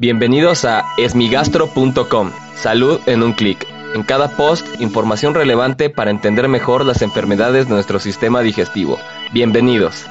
Bienvenidos a esmigastro.com. Salud en un clic. En cada post, información relevante para entender mejor las enfermedades de nuestro sistema digestivo. Bienvenidos.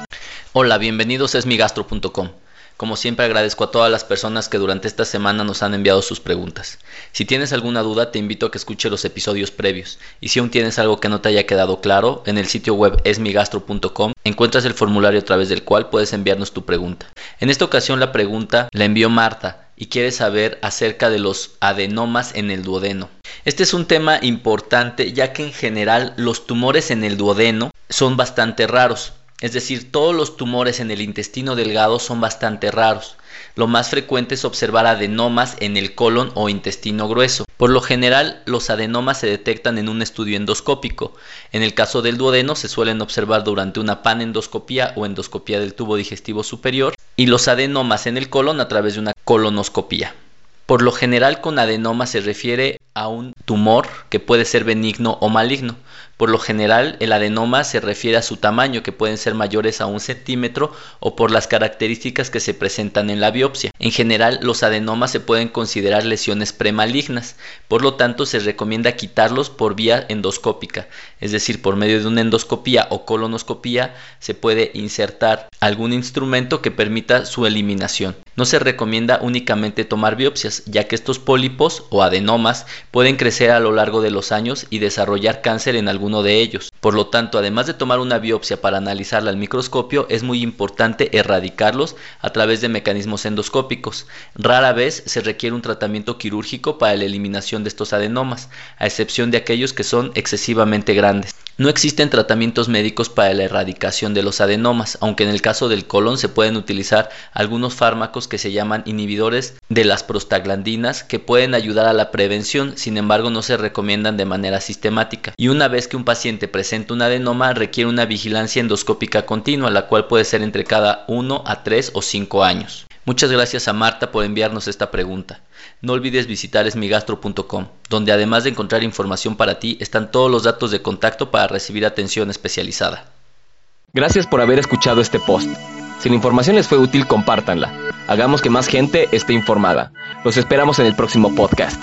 Hola, bienvenidos a esmigastro.com. Como siempre agradezco a todas las personas que durante esta semana nos han enviado sus preguntas. Si tienes alguna duda te invito a que escuche los episodios previos y si aún tienes algo que no te haya quedado claro, en el sitio web esmigastro.com encuentras el formulario a través del cual puedes enviarnos tu pregunta. En esta ocasión la pregunta la envió Marta y quiere saber acerca de los adenomas en el duodeno. Este es un tema importante ya que en general los tumores en el duodeno son bastante raros. Es decir, todos los tumores en el intestino delgado son bastante raros. Lo más frecuente es observar adenomas en el colon o intestino grueso. Por lo general, los adenomas se detectan en un estudio endoscópico. En el caso del duodeno se suelen observar durante una panendoscopía o endoscopía del tubo digestivo superior y los adenomas en el colon a través de una colonoscopía. Por lo general con adenoma se refiere a un tumor que puede ser benigno o maligno. Por lo general, el adenoma se refiere a su tamaño, que pueden ser mayores a un centímetro, o por las características que se presentan en la biopsia. En general, los adenomas se pueden considerar lesiones premalignas, por lo tanto se recomienda quitarlos por vía endoscópica, es decir, por medio de una endoscopía o colonoscopía se puede insertar algún instrumento que permita su eliminación. No se recomienda únicamente tomar biopsias, ya que estos pólipos o adenomas pueden crecer a lo largo de los años y desarrollar cáncer en alguno de ellos. Por lo tanto, además de tomar una biopsia para analizarla al microscopio, es muy importante erradicarlos a través de mecanismos endoscópicos. Rara vez se requiere un tratamiento quirúrgico para la eliminación de estos adenomas, a excepción de aquellos que son excesivamente grandes. No existen tratamientos médicos para la erradicación de los adenomas, aunque en el caso del colon se pueden utilizar algunos fármacos que se llaman inhibidores de las prostaglandinas que pueden ayudar a la prevención, sin embargo no se recomiendan de manera sistemática. Y una vez que un paciente presenta un adenoma requiere una vigilancia endoscópica continua, la cual puede ser entre cada 1 a 3 o 5 años. Muchas gracias a Marta por enviarnos esta pregunta. No olvides visitar esmigastro.com, donde además de encontrar información para ti, están todos los datos de contacto para recibir atención especializada. Gracias por haber escuchado este post. Si la información les fue útil, compártanla. Hagamos que más gente esté informada. Los esperamos en el próximo podcast.